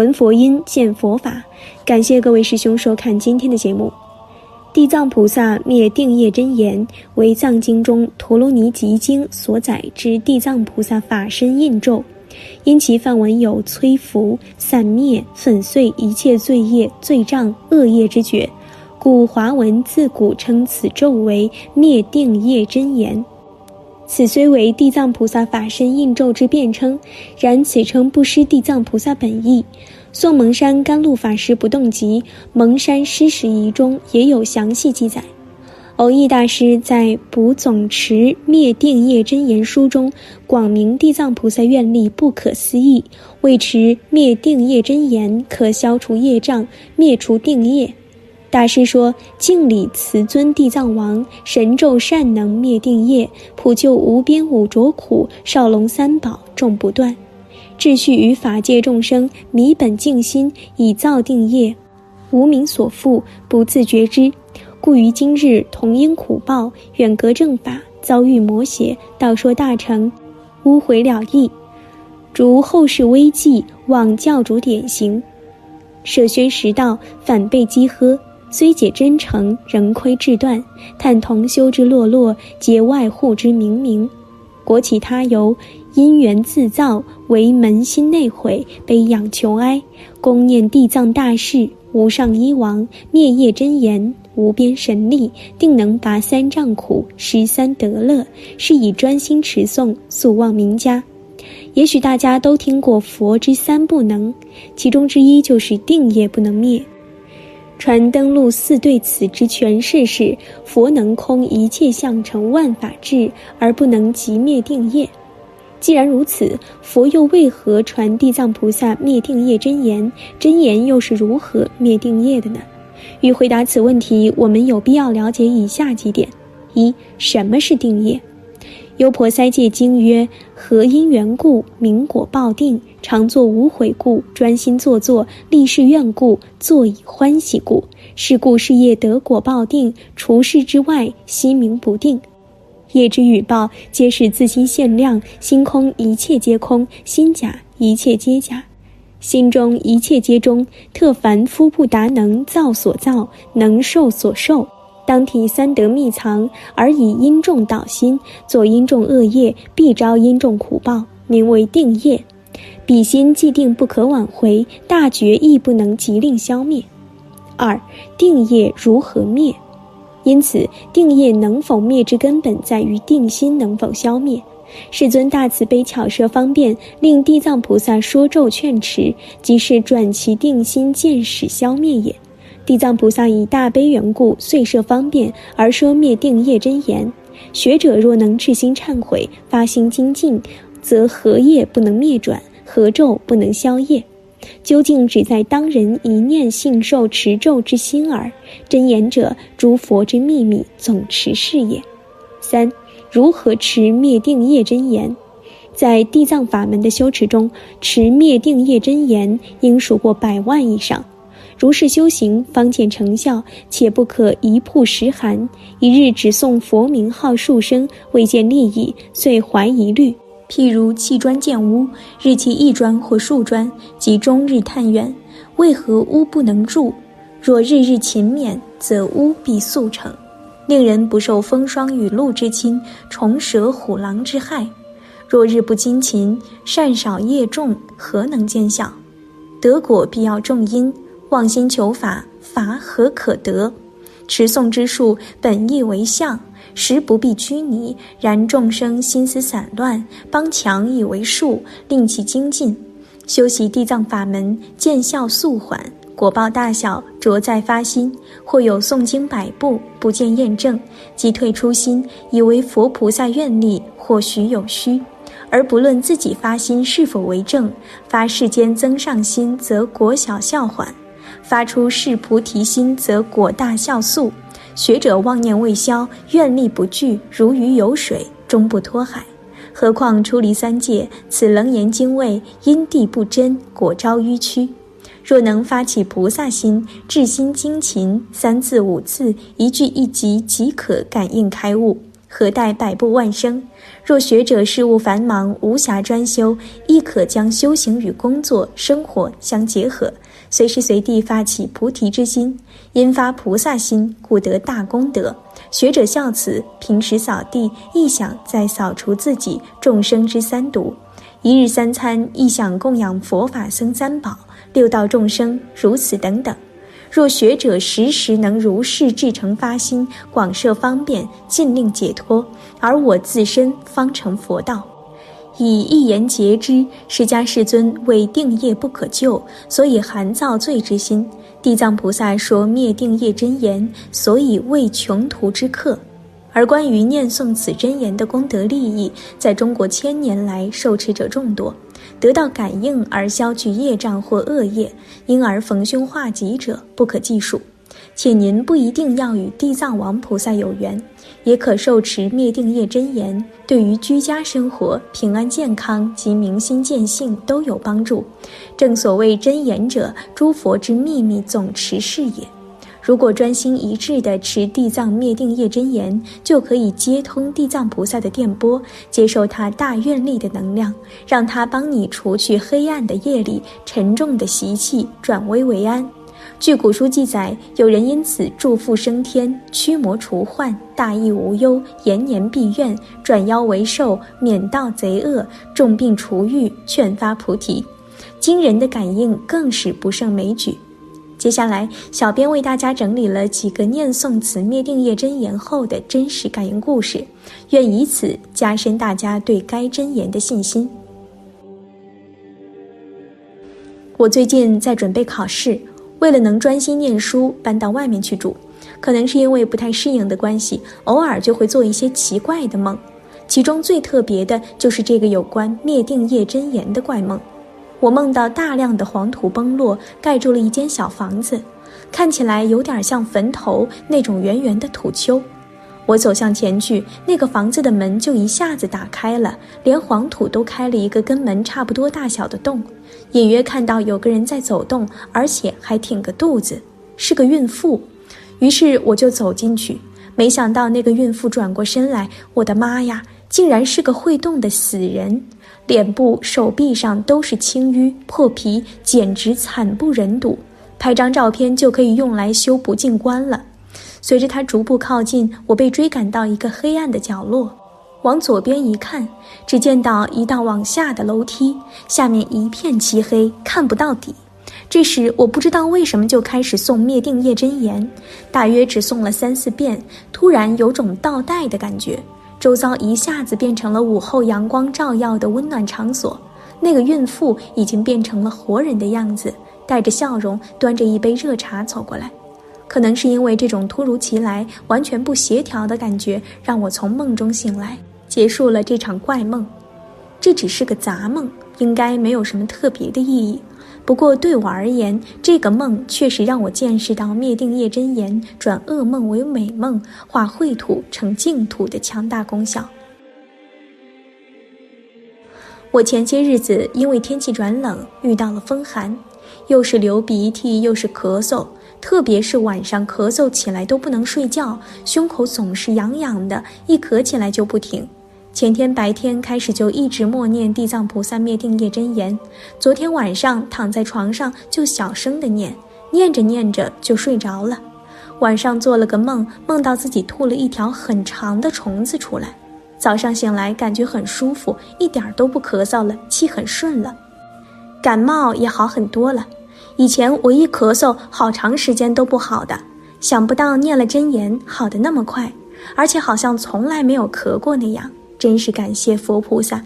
闻佛音，见佛法。感谢各位师兄收看今天的节目。地藏菩萨灭定业真言，为藏经中《陀罗尼集经》所载之地藏菩萨法身印咒，因其梵文有摧伏、散灭、粉碎一切罪业、罪障、恶业之觉，故华文自古称此咒为灭定业真言。此虽为地藏菩萨法身印咒之辩称，然此称不失地藏菩萨本意。宋蒙山甘露法师不动集《蒙山施食仪》中也有详细记载。偶益大师在《补总持灭定业真言书》中广明地藏菩萨愿力不可思议，为持灭定业真言可消除业障，灭除定业。大师说：“敬礼慈尊地藏王，神咒善能灭定业，普救无边五浊苦，少龙三宝众不断。”秩序与法界众生迷本净心，以造定业，无名所缚，不自觉知，故于今日同因苦报，远隔正法，遭遇魔邪，道说大成，污毁了义。如后世危忌，望教主典型，舍宣实道，反被讥呵，虽解真诚，仍亏志断。叹同修之落落，皆外护之明明。国企他由。因缘自造，为门心内毁，悲仰求哀，恭念地藏大士，无上一王，灭业真言，无边神力，定能拔三障苦，十三得乐，是以专心持诵，速望名家。也许大家都听过佛之三不能，其中之一就是定业不能灭。传登录四对此之诠释是：佛能空一切相成万法智，而不能即灭定业。既然如此，佛又为何传地藏菩萨灭定业真言？真言又是如何灭定业的呢？欲回答此问题，我们有必要了解以下几点：一、什么是定业？优婆塞戒经曰：何因缘故，名果报定？常作无悔故，专心坐坐，立誓愿故，坐以欢喜故。是故事业得果报定，除世之外，心名不定。业之语报，皆是自心限量，心空一切皆空，心假一切皆假，心中一切皆中。特凡夫不达能造所造，能受所受，当体三德密藏，而以因重导心，作因重恶业，必招因重苦报，名为定业。彼心既定不可挽回，大觉亦不能即令消灭。二定业如何灭？因此，定业能否灭之根本在于定心能否消灭。世尊大慈悲巧设方便，令地藏菩萨说咒劝持，即是转其定心见使消灭也。地藏菩萨以大悲缘故，遂设方便而说灭定业真言。学者若能至心忏悔，发心精进，则何业不能灭转？何咒不能消业？究竟只在当人一念信受持咒之心耳。真言者，诸佛之秘密总持是也。三，如何持灭定业真言？在地藏法门的修持中，持灭定业真言应数过百万以上。如是修行，方见成效，且不可一曝十寒。一日只诵佛名号数声，未见利益，遂怀疑虑。譬如砌砖建屋，日砌一砖或数砖，即终日探怨，为何屋不能住？若日日勤勉，则屋必速成，令人不受风霜雨露之侵，虫蛇虎狼之害。若日不精勤，善少业重，何能见效？得果必要重因，妄心求法，法何可得？持诵之术，本意为相。实不必拘泥，然众生心思散乱，帮强以为术，令其精进。修习地藏法门，见效速缓，果报大小，着在发心。或有诵经百部，不见验证，即退初心，以为佛菩萨愿力，或许有虚，而不论自己发心是否为正。发世间增上心，则果小效缓；发出誓菩提心，则果大效速。学者妄念未消，愿力不具，如鱼游水，终不脱海。何况出离三界，此楞严经位，因地不真，果招迂曲。若能发起菩萨心，至心精勤，三字五字，一句一集，即可感应开悟。何待百步万生？若学者事务繁忙，无暇专修，亦可将修行与工作、生活相结合，随时随地发起菩提之心，因发菩萨心，故得大功德。学者孝慈，平时扫地亦想再扫除自己众生之三毒，一日三餐亦想供养佛法僧三宝、六道众生，如此等等。若学者时时能如是至诚发心，广设方便，尽令解脱，而我自身方成佛道。以一言结之，释迦世尊为定业不可救，所以含造罪之心；地藏菩萨说灭定业真言，所以为穷途之客。而关于念诵此真言的功德利益，在中国千年来受持者众多。得到感应而消去业障或恶业，因而逢凶化吉者不可计数。且您不一定要与地藏王菩萨有缘，也可受持灭定业真言，对于居家生活、平安健康及明心见性都有帮助。正所谓真言者，诸佛之秘密总持是也。如果专心一致地持地藏灭定业真言，就可以接通地藏菩萨的电波，接受他大愿力的能量，让他帮你除去黑暗的业力、沉重的习气，转危为安。据古书记载，有人因此祝福升天、驱魔除患、大义无忧、延年避愿、转妖为寿、免盗贼恶、重病除愈、劝发菩提，惊人的感应更是不胜枚举。接下来，小编为大家整理了几个念诵此灭定业真言后的真实感应故事，愿以此加深大家对该真言的信心。我最近在准备考试，为了能专心念书，搬到外面去住。可能是因为不太适应的关系，偶尔就会做一些奇怪的梦，其中最特别的就是这个有关灭定业真言的怪梦。我梦到大量的黄土崩落，盖住了一间小房子，看起来有点像坟头那种圆圆的土丘。我走向前去，那个房子的门就一下子打开了，连黄土都开了一个跟门差不多大小的洞，隐约看到有个人在走动，而且还挺个肚子，是个孕妇。于是我就走进去，没想到那个孕妇转过身来，我的妈呀，竟然是个会动的死人！脸部、手臂上都是青瘀破皮，简直惨不忍睹。拍张照片就可以用来修补镜关了。随着他逐步靠近，我被追赶到一个黑暗的角落。往左边一看，只见到一道往下的楼梯，下面一片漆黑，看不到底。这时，我不知道为什么就开始诵灭定业真言，大约只诵了三四遍，突然有种倒带的感觉。周遭一下子变成了午后阳光照耀的温暖场所，那个孕妇已经变成了活人的样子，带着笑容，端着一杯热茶走过来。可能是因为这种突如其来、完全不协调的感觉，让我从梦中醒来，结束了这场怪梦。这只是个杂梦，应该没有什么特别的意义。不过对我而言，这个梦确实让我见识到灭定业真言转噩梦为美梦、化秽土成净土的强大功效。我前些日子因为天气转冷，遇到了风寒，又是流鼻涕，又是咳嗽，特别是晚上咳嗽起来都不能睡觉，胸口总是痒痒的，一咳起来就不停。前天白天开始就一直默念地藏菩萨灭定业真言，昨天晚上躺在床上就小声的念，念着念着就睡着了。晚上做了个梦，梦到自己吐了一条很长的虫子出来。早上醒来感觉很舒服，一点都不咳嗽了，气很顺了，感冒也好很多了。以前我一咳嗽好长时间都不好的，想不到念了真言好的那么快，而且好像从来没有咳过那样。真是感谢佛菩萨，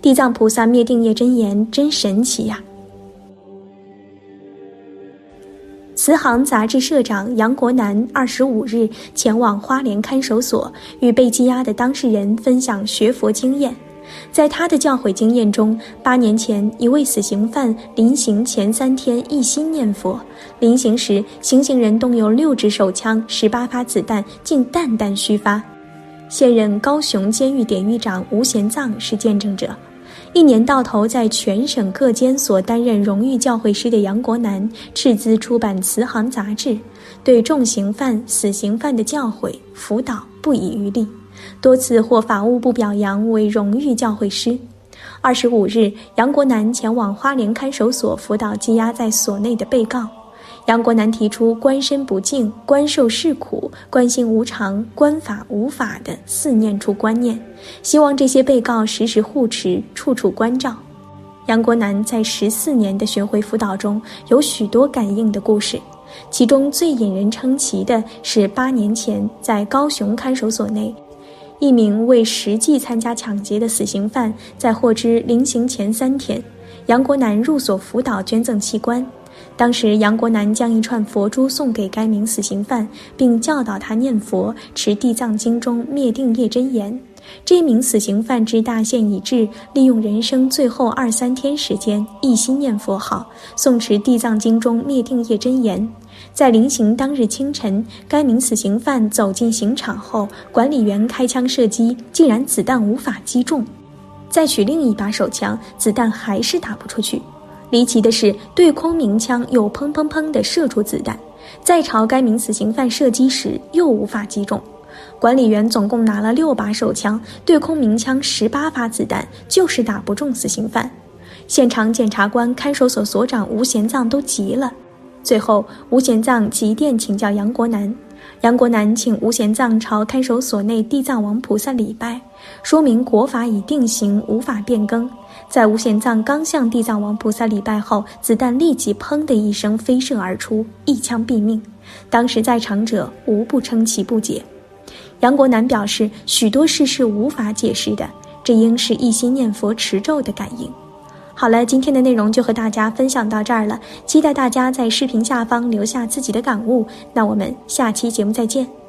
地藏菩萨灭定业真言真神奇呀！慈航杂志社长杨国南二十五日前往花莲看守所，与被羁押的当事人分享学佛经验。在他的教诲经验中，八年前一位死刑犯临刑前三天一心念佛，临刑时行刑人动用六支手枪、十八发子弹，竟弹弹虚发。现任高雄监狱典狱长吴贤藏是见证者。一年到头在全省各监所担任荣誉教诲师的杨国南，斥资出版《慈航》杂志，对重刑犯、死刑犯的教诲辅导不遗余力，多次获法务部表扬为荣誉教会师。二十五日，杨国南前往花莲看守所辅导羁押在所内的被告。杨国南提出“官身不净，官受是苦，官性无常，官法无法”的四念处观念，希望这些被告时时护持，处处关照。杨国南在十四年的巡回辅导中有许多感应的故事，其中最引人称奇的是八年前在高雄看守所内，一名未实际参加抢劫的死刑犯，在获知临刑前三天，杨国南入所辅导捐赠器官。当时，杨国南将一串佛珠送给该名死刑犯，并教导他念佛，持《地藏经》中灭定业真言。这名死刑犯之大限已至，利用人生最后二三天时间，一心念佛号，诵持《地藏经》中灭定业真言。在临刑当日清晨，该名死刑犯走进刑场后，管理员开枪射击，竟然子弹无法击中。再取另一把手枪，子弹还是打不出去。离奇的是，对空鸣枪又砰砰砰地射出子弹，在朝该名死刑犯射击时又无法击中。管理员总共拿了六把手枪，对空鸣枪十八发子弹，就是打不中死刑犯。现场检察官、看守所所长吴贤藏都急了。最后，吴贤藏急电请教杨国南，杨国南请吴贤藏朝看守所内地藏王菩萨礼拜，说明国法已定型，无法变更。在吴显藏刚向地藏王菩萨礼拜后，子弹立即“砰”的一声飞射而出，一枪毙命。当时在场者无不称其不解。杨国南表示，许多事是无法解释的，这应是一心念佛持咒的感应。好了，今天的内容就和大家分享到这儿了，期待大家在视频下方留下自己的感悟。那我们下期节目再见。